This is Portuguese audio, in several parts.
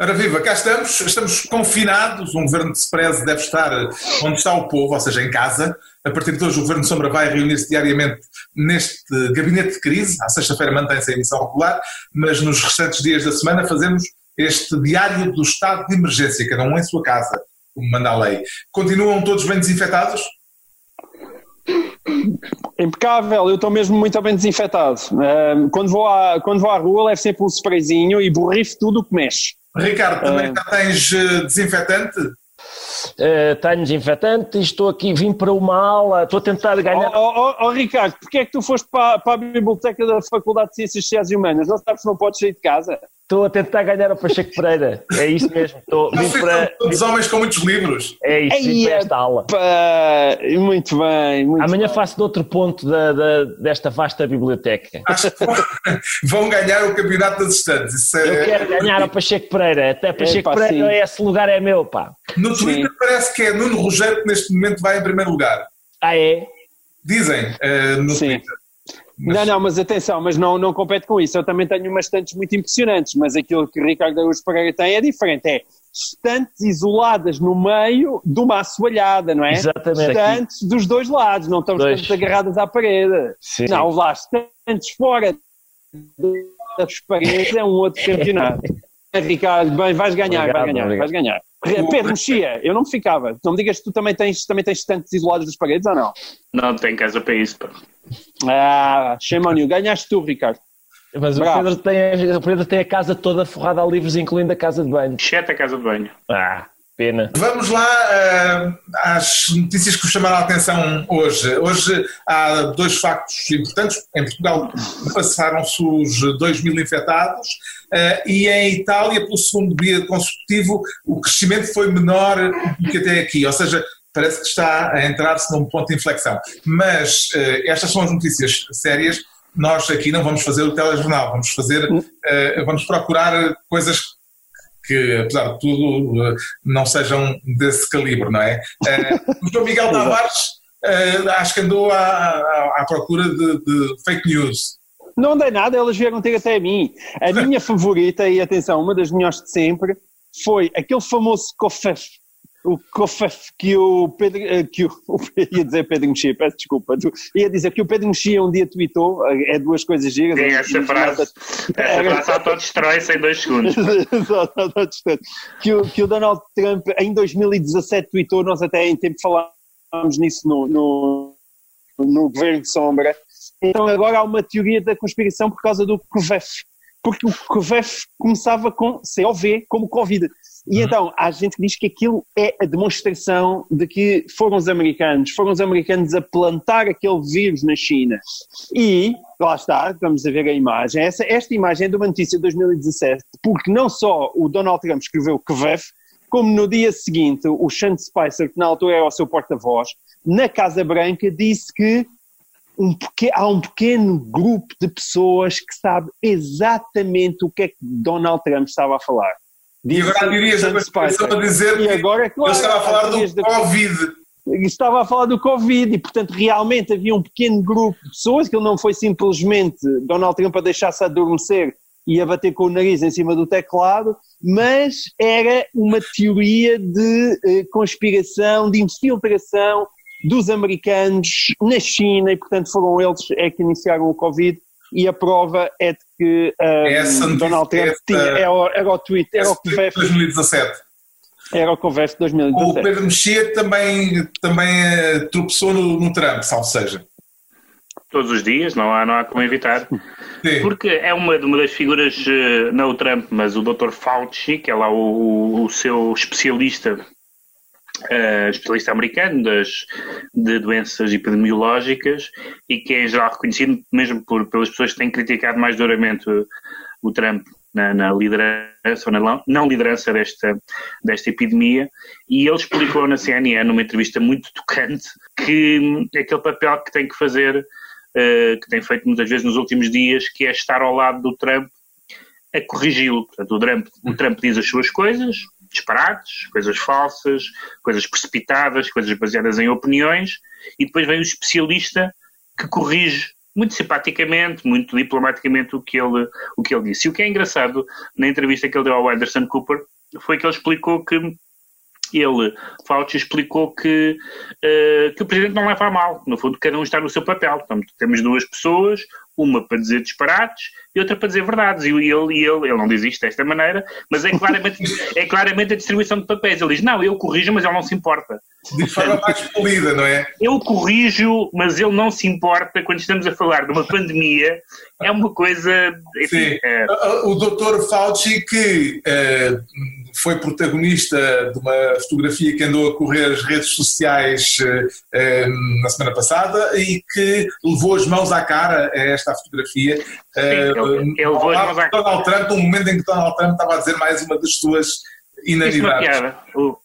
Ora viva, cá estamos, estamos confinados, um governo de se deve estar onde está o povo, ou seja, em casa. A partir de hoje o Governo Sombra vai reunir-se diariamente neste gabinete de crise, à sexta-feira mantém-se a emissão regular, mas nos restantes dias da semana fazemos este diário do estado de emergência, cada um em sua casa, como manda a lei. Continuam todos bem desinfetados? Impecável, eu estou mesmo muito bem desinfetado. quando, vou à, quando vou à rua, levo sempre um sprayzinho e borrifo tudo o que mexe. Ricardo, também uh, já tens uh, desinfetante? Uh, tenho desinfetante e estou aqui, vim para uma aula, estou a tentar ganhar. Oh, oh, oh, oh Ricardo, porquê é que tu foste para, para, a biblioteca da Faculdade de Ciências Sociais e Humanas? Não sabes que não podes sair de casa? Estou a tentar ganhar o Pacheco Pereira. É isso mesmo. Estou, para... Todos homens com muitos livros. É isso, vim para esta aula. Muito bem. Muito Amanhã bem. faço de outro ponto da, da, desta vasta biblioteca. Acho que vão ganhar o campeonato das estantes. É... Eu quero ganhar o Pacheco Pereira. Até Pacheco pá, Pereira, sim. esse lugar é meu, pá. No Twitter sim. parece que é Nuno Rogério que neste momento vai em primeiro lugar. Ah, é? Dizem uh, no sim. Twitter. Mas... Não, não, mas atenção, mas não, não compete com isso. Eu também tenho umas estantes muito impressionantes, mas aquilo que Ricardo Araújo Pereira tem é diferente. É estantes isoladas no meio de uma assoalhada, não é? Exatamente. Estantes dos dois lados, não estão estantes agarradas à parede. Sim. Não, lá, estantes fora das paredes é um outro campeonato. Ricardo, bem, vais ganhar, obrigado, vais ganhar, obrigado. vais ganhar. Pedro Mexia, eu não me ficava. Não me digas que tu também tens, também tens estantes isolados das paredes ou não? Não, tenho casa para isso, pá. Ah, shame on you. Ganhaste tu, Ricardo. Mas o Pedro, tem, o Pedro tem a casa toda forrada a livros, incluindo a casa de banho. Exceto a casa de banho. Ah, pena. Vamos lá uh, às notícias que vos chamaram a atenção hoje. Hoje há dois factos importantes. Em Portugal passaram-se os 2 mil infectados uh, e em Itália, pelo segundo dia consecutivo, o crescimento foi menor do que até aqui. Ou seja, parece que está a entrar-se num ponto de inflexão. Mas uh, estas são as notícias sérias. Nós aqui não vamos fazer o telejornal, vamos fazer, uh, vamos procurar coisas que, apesar de tudo, uh, não sejam desse calibre, não é? o João Miguel Tavares acho que andou à, à, à procura de, de fake news. Não dei nada, elas vieram ter até a mim. A minha favorita, e atenção, uma das melhores de sempre, foi aquele famoso cofef o que o Pedro, eh, que o, ia dizer Pedro Mexia, peço desculpa, ia dizer que o Pedro Mexia um dia tweetou, eh, é duas coisas giras. Sim, essa frase, essa frase autodestrói-se em dois segundos. que, o, que o Donald Trump em 2017 tweetou, nós até em tempo falámos nisso no, no, no Governo de Sombra, então agora há uma teoria da conspiração por causa do COVEF, porque o COVEF começava com COV, como Covid. E uhum. então há gente que diz que aquilo é a demonstração de que foram os americanos, foram os americanos a plantar aquele vírus na China. E, lá está, vamos a ver a imagem, essa, esta imagem é de uma notícia de 2017, porque não só o Donald Trump escreveu KVEF, como no dia seguinte o Sean Spicer, que na altura era o seu porta-voz, na Casa Branca disse que um pequeno, há um pequeno grupo de pessoas que sabe exatamente o que é que Donald Trump estava a falar. E agora teorias da conspiração a dizer e agora, claro, ele estava a falar do da... Covid. Estava a falar do Covid e, portanto, realmente havia um pequeno grupo de pessoas, que ele não foi simplesmente Donald Trump a deixar-se adormecer e a bater com o nariz em cima do teclado, mas era uma teoria de eh, conspiração, de infiltração dos americanos na China e, portanto, foram eles é que iniciaram o Covid e a prova é de que um, Donald Trump essa, tinha, era, o, era o tweet, era o COVEF 2017. Era o COVEF 2017. O Pedro Mexia também, também uh, tropeçou no, no Trump, salvo seja. Todos os dias, não há, não há como evitar. Sim. Porque é uma, uma das figuras, uh, não o Trump, mas o Dr. Fauci, que é lá o, o seu especialista uh, especialista americano das, de doenças epidemiológicas e que é geral reconhecido mesmo por, pelas pessoas que têm criticado mais duramente o, o Trump na, na, liderança ou na não liderança desta, desta epidemia e ele explicou na CNN numa entrevista muito tocante que aquele papel que tem que fazer uh, que tem feito muitas vezes nos últimos dias que é estar ao lado do Trump a corrigi-lo. Portanto, o Trump, o Trump diz as suas coisas, disparates, coisas falsas, coisas precipitadas, coisas baseadas em opiniões, e depois vem o especialista que corrige muito simpaticamente, muito diplomaticamente o que ele, o que ele disse. E o que é engraçado na entrevista que ele deu ao Anderson Cooper foi que ele explicou que ele, Fauci, explicou que, uh, que o presidente não leva a mal. No fundo, cada um está no seu papel. Portanto, temos duas pessoas, uma para dizer disparates e outra para dizer verdades. E ele, e ele, ele não diz isto desta maneira, mas é claramente, é claramente a distribuição de papéis. Ele diz: Não, eu corrijo, mas ele não se importa. De forma mais polida, não é? Eu corrijo, mas ele não se importa quando estamos a falar de uma pandemia. É uma coisa. Enfim, Sim. É... O doutor Fauci, que. Uh, foi protagonista de uma fotografia que andou a correr as redes sociais eh, na semana passada e que levou as mãos à cara a esta fotografia. Sim, as mãos à cara. Donald Trump, um momento em que Donald Trump estava a dizer mais uma das suas inanidades. O,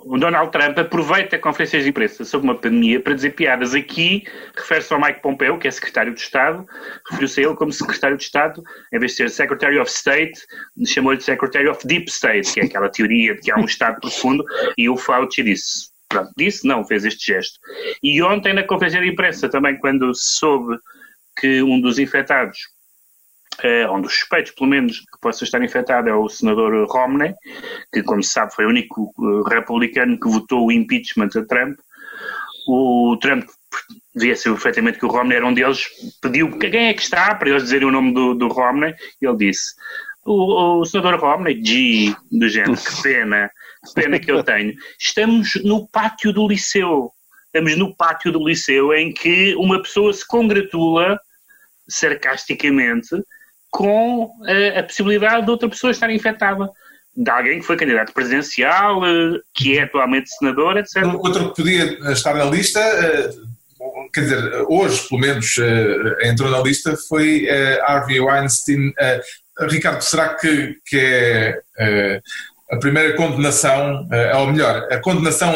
o Donald Trump aproveita conferências de imprensa sobre uma pandemia para dizer piadas. Aqui refere-se ao Mike Pompeo, que é secretário de Estado, referiu-se a ele como secretário de Estado, em vez de ser Secretary of State, chamou-lhe Secretary of Deep State, que é aquela teoria de que há um Estado profundo, e o Fauci disse. Pronto, disse não, fez este gesto. E ontem, na conferência de imprensa, também quando se soube que um dos infectados é, um dos suspeitos, pelo menos, que possa estar infectado é o senador Romney, que, como se sabe, foi o único uh, republicano que votou o impeachment a Trump. O Trump via-se perfeitamente que o Romney era um deles, pediu quem é que está, para eles dizerem o nome do, do Romney, e ele disse, o, o senador Romney, G, do género, que pena, que pena que eu tenho. Estamos no pátio do liceu, estamos no pátio do liceu em que uma pessoa se congratula sarcasticamente com a, a possibilidade de outra pessoa estar infectada de alguém que foi candidato presidencial, eh, que é atualmente senador, etc. Outro que podia estar na lista, eh, quer dizer, hoje pelo menos eh, entrou na lista, foi Harvey Weinstein. Ricardo, será que, que é a primeira condenação, ou melhor, a condenação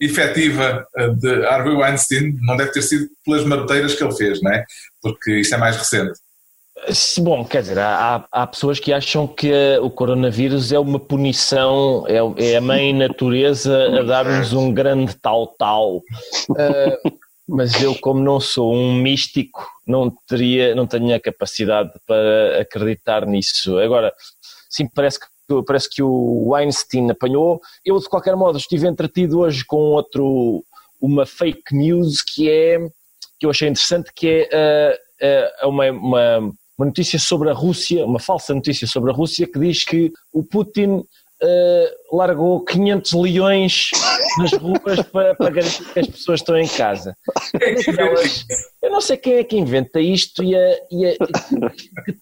efetiva de Harvey Weinstein não deve ter sido pelas maroteiras que ele fez, não é? Porque isto é mais recente. Bom, quer dizer, há, há pessoas que acham que o coronavírus é uma punição, é, é a mãe natureza a dar-nos um grande tal-tal. Uh, mas eu, como não sou um místico, não, teria, não tenho a capacidade para acreditar nisso. Agora, sim, parece que, parece que o Weinstein apanhou. Eu, de qualquer modo, estive entretido hoje com outro, uma fake news que é que eu achei interessante, que é uh, uh, uma, uma uma notícia sobre a Rússia, uma falsa notícia sobre a Rússia, que diz que o Putin uh, largou 500 leões nas ruas para, para, garantir que as pessoas estão em casa. Eu não sei quem é que inventa isto e, a, e a, que de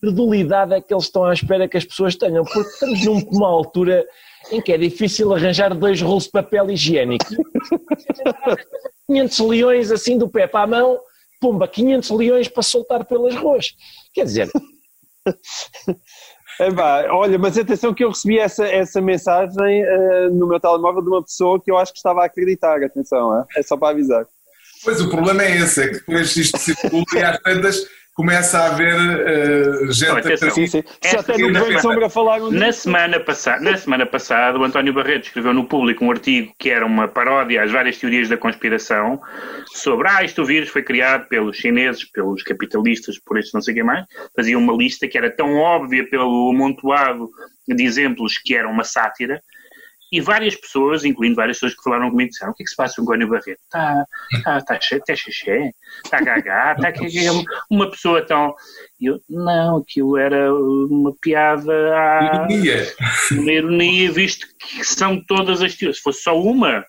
credulidade é que eles estão à espera que as pessoas tenham, porque estamos numa altura em que é difícil arranjar dois rolos de papel higiênico. 500 leões assim do pé para a mão pumba, 500 leões para soltar pelas ruas. Quer dizer. É, olha, mas atenção que eu recebi essa, essa mensagem uh, no meu telemóvel de uma pessoa que eu acho que estava a acreditar, atenção, é, é só para avisar. Pois o problema é esse, é que depois isto circula e às tantas começa a haver uh, gente não, a sim, sim. Já até no Governo Sombra falaram na semana, passada, na semana passada, o António Barreto escreveu no público um artigo que era uma paródia às várias teorias da conspiração sobre, ah, isto o vírus foi criado pelos chineses, pelos capitalistas, por isso não sei quem mais. Fazia uma lista que era tão óbvia pelo amontoado de exemplos que era uma sátira, e várias pessoas, incluindo várias pessoas que falaram comigo, disseram: o que é que se passa com o Gónio Barreto? Está tá, tá, tá xexé, está gaga, está uma pessoa tão. E eu, não, aquilo era uma piada. À... Ironia. Uma ironia, visto que são todas as teorias. Se fosse só uma,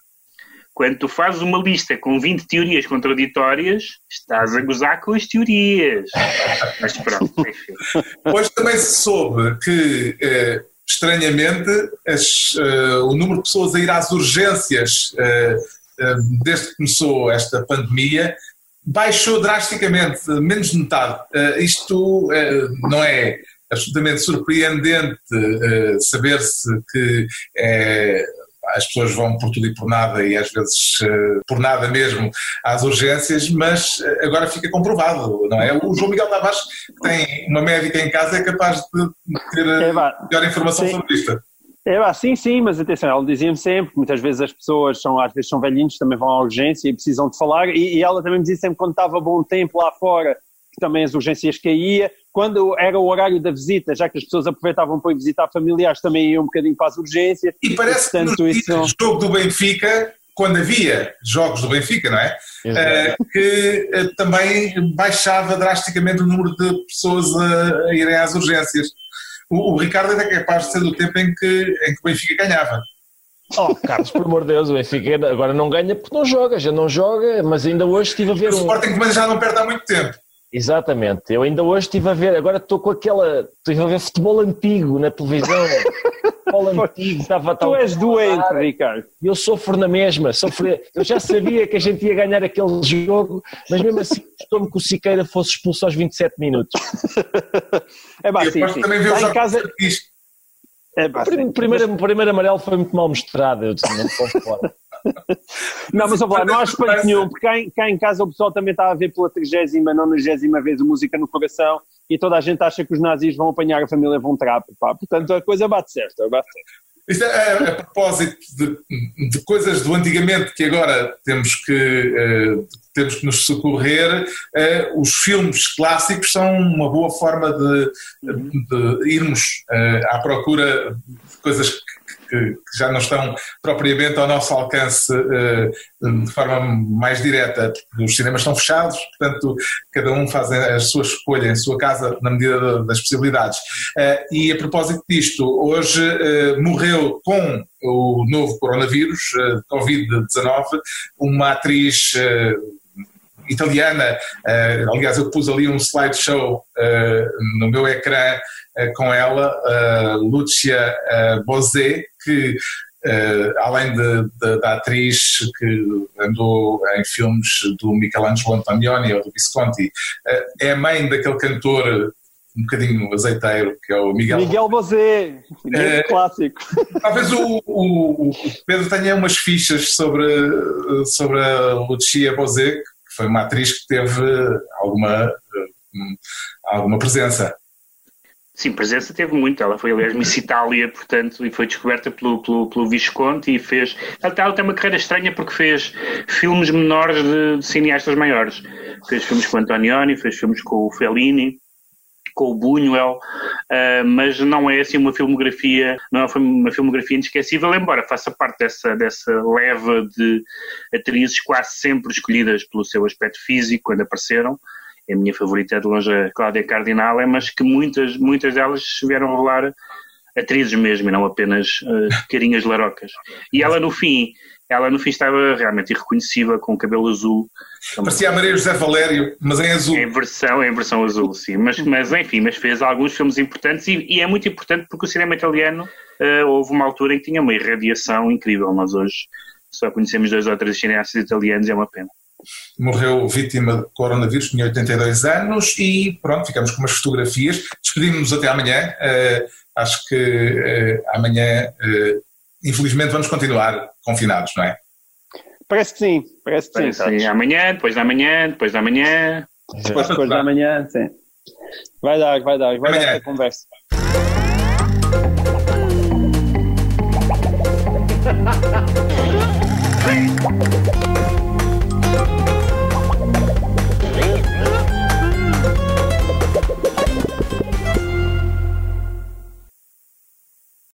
quando tu fazes uma lista com 20 teorias contraditórias, estás a gozar com as teorias. Mas pronto, enfim. Pois também se soube que. Eh, estranhamente, as, uh, o número de pessoas a ir às urgências uh, desde que começou esta pandemia baixou drasticamente, menos de metade. isto não é absolutamente surpreendente saber-se que as pessoas vão por tudo e por nada e às vezes uh, por nada mesmo às urgências, mas uh, agora fica comprovado, não é? O João Miguel Tavares, que tem uma médica em casa, é capaz de ter uh, melhor informação Sim. sobre isto. É, ah, sim, sim, mas atenção, ela dizia-me sempre que muitas vezes as pessoas são, às vezes são velhinhos, também vão à urgência e precisam de falar, e, e ela também me dizia sempre quando estava bom tempo lá fora, também as urgências caía, quando era o horário da visita, já que as pessoas aproveitavam para ir visitar familiares, também iam um bocadinho para as urgências. E parece portanto, que no isso... jogo do Benfica, quando havia jogos do Benfica, não é? Uh, que uh, também baixava drasticamente o número de pessoas a, a irem às urgências. O, o, Ricardo é capaz de ser do tempo em que, em que o Benfica ganhava. Oh, Carlos, por amor de Deus, o Benfica agora não ganha porque não joga, já não joga, mas ainda hoje estive a ver. O um... Sporting também já não perde há muito tempo. Exatamente, eu ainda hoje estive a ver, agora estou com aquela, estive a ver futebol antigo na televisão, futebol antigo, estava Tu és doente, Ricardo. Eu sofro na mesma, sofro, eu já sabia que a gente ia ganhar aquele jogo, mas mesmo assim gostou-me que o Siqueira fosse expulso aos 27 minutos. é sim, sim. também o casa... É, o primeiro, primeiro amarelo foi muito mal mostrado, eu disse, não posso fora. Não, mas lá, não há espanto nenhum, porque cá em, cá em, casa o pessoal também está a ver pela 30 nonagésima vez o Música no Coração e toda a gente acha que os nazis vão apanhar a família Von Trapp, pá. portanto a coisa bate certo, bate certo. Isto é, é a propósito de, de, coisas do antigamente que agora temos que, uh, temos que nos socorrer, uh, os filmes clássicos são uma boa forma de, de irmos uh, à procura de coisas que que, já não estão propriamente ao nosso alcance eh, de forma mais direta, os cinemas estão fechados, portanto, cada um faz a sua escolha em sua casa na medida das possibilidades. E a propósito disto, hoje morreu com o novo coronavírus, Covid-19, uma atriz italiana, aliás eu pus ali um slideshow no meu ecrã com ela, Lucia Bosé, que Uh, além de, de, da atriz que andou em filmes do Michelangelo Antonioni ou do Visconti, uh, é a mãe daquele cantor um bocadinho azeiteiro, que é o Miguel. Miguel Bosé, é, clássico. Talvez o, o, o, Pedro tenha umas fichas sobre, sobre a Lucia Bosé, que foi uma atriz que teve alguma, alguma presença. Sim, presença teve muito. Ela foi, aliás, Miss Itália, portanto, e foi descoberta pelo, pelo, pelo Visconti e fez. Ela, ela tem uma carreira estranha porque fez filmes menores de, de cineastas maiores. Fez filmes com Antonioni, fez filmes com o Fellini, com o Buñuel, uh, mas não é assim uma filmografia, não é uma filmografia inesquecível, embora faça parte dessa, dessa leva de atrizes quase sempre escolhidas pelo seu aspecto físico quando apareceram a minha favorita é de longe a Cláudia Cardinale, mas que muitas, muitas delas vieram revelar atrizes mesmo e não apenas uh, carinhas larocas. E ela no fim, ela no fim estava realmente irreconhecível com o cabelo azul. Parecia a Maria José Valério, mas em azul. Em versão, em versão azul, sim. Mas, mas enfim, mas fez alguns filmes importantes e, e é muito importante porque o cinema italiano uh, houve uma altura em que tinha uma irradiação incrível. Nós hoje só conhecemos dois ou três cineastas italianos e é uma pena morreu vítima de coronavírus, tinha 82 anos e pronto, ficamos com umas fotografias. Despedimos-nos até amanhã. Uh, acho que uh, amanhã, uh, infelizmente, vamos continuar confinados, não é? Parece que sim, parece que parece sim. sim. Amanhã, depois da manhã, depois da manhã. Depois, depois da manhã, sim. Vai dar, vai dar, vai amanhã. dar a conversa.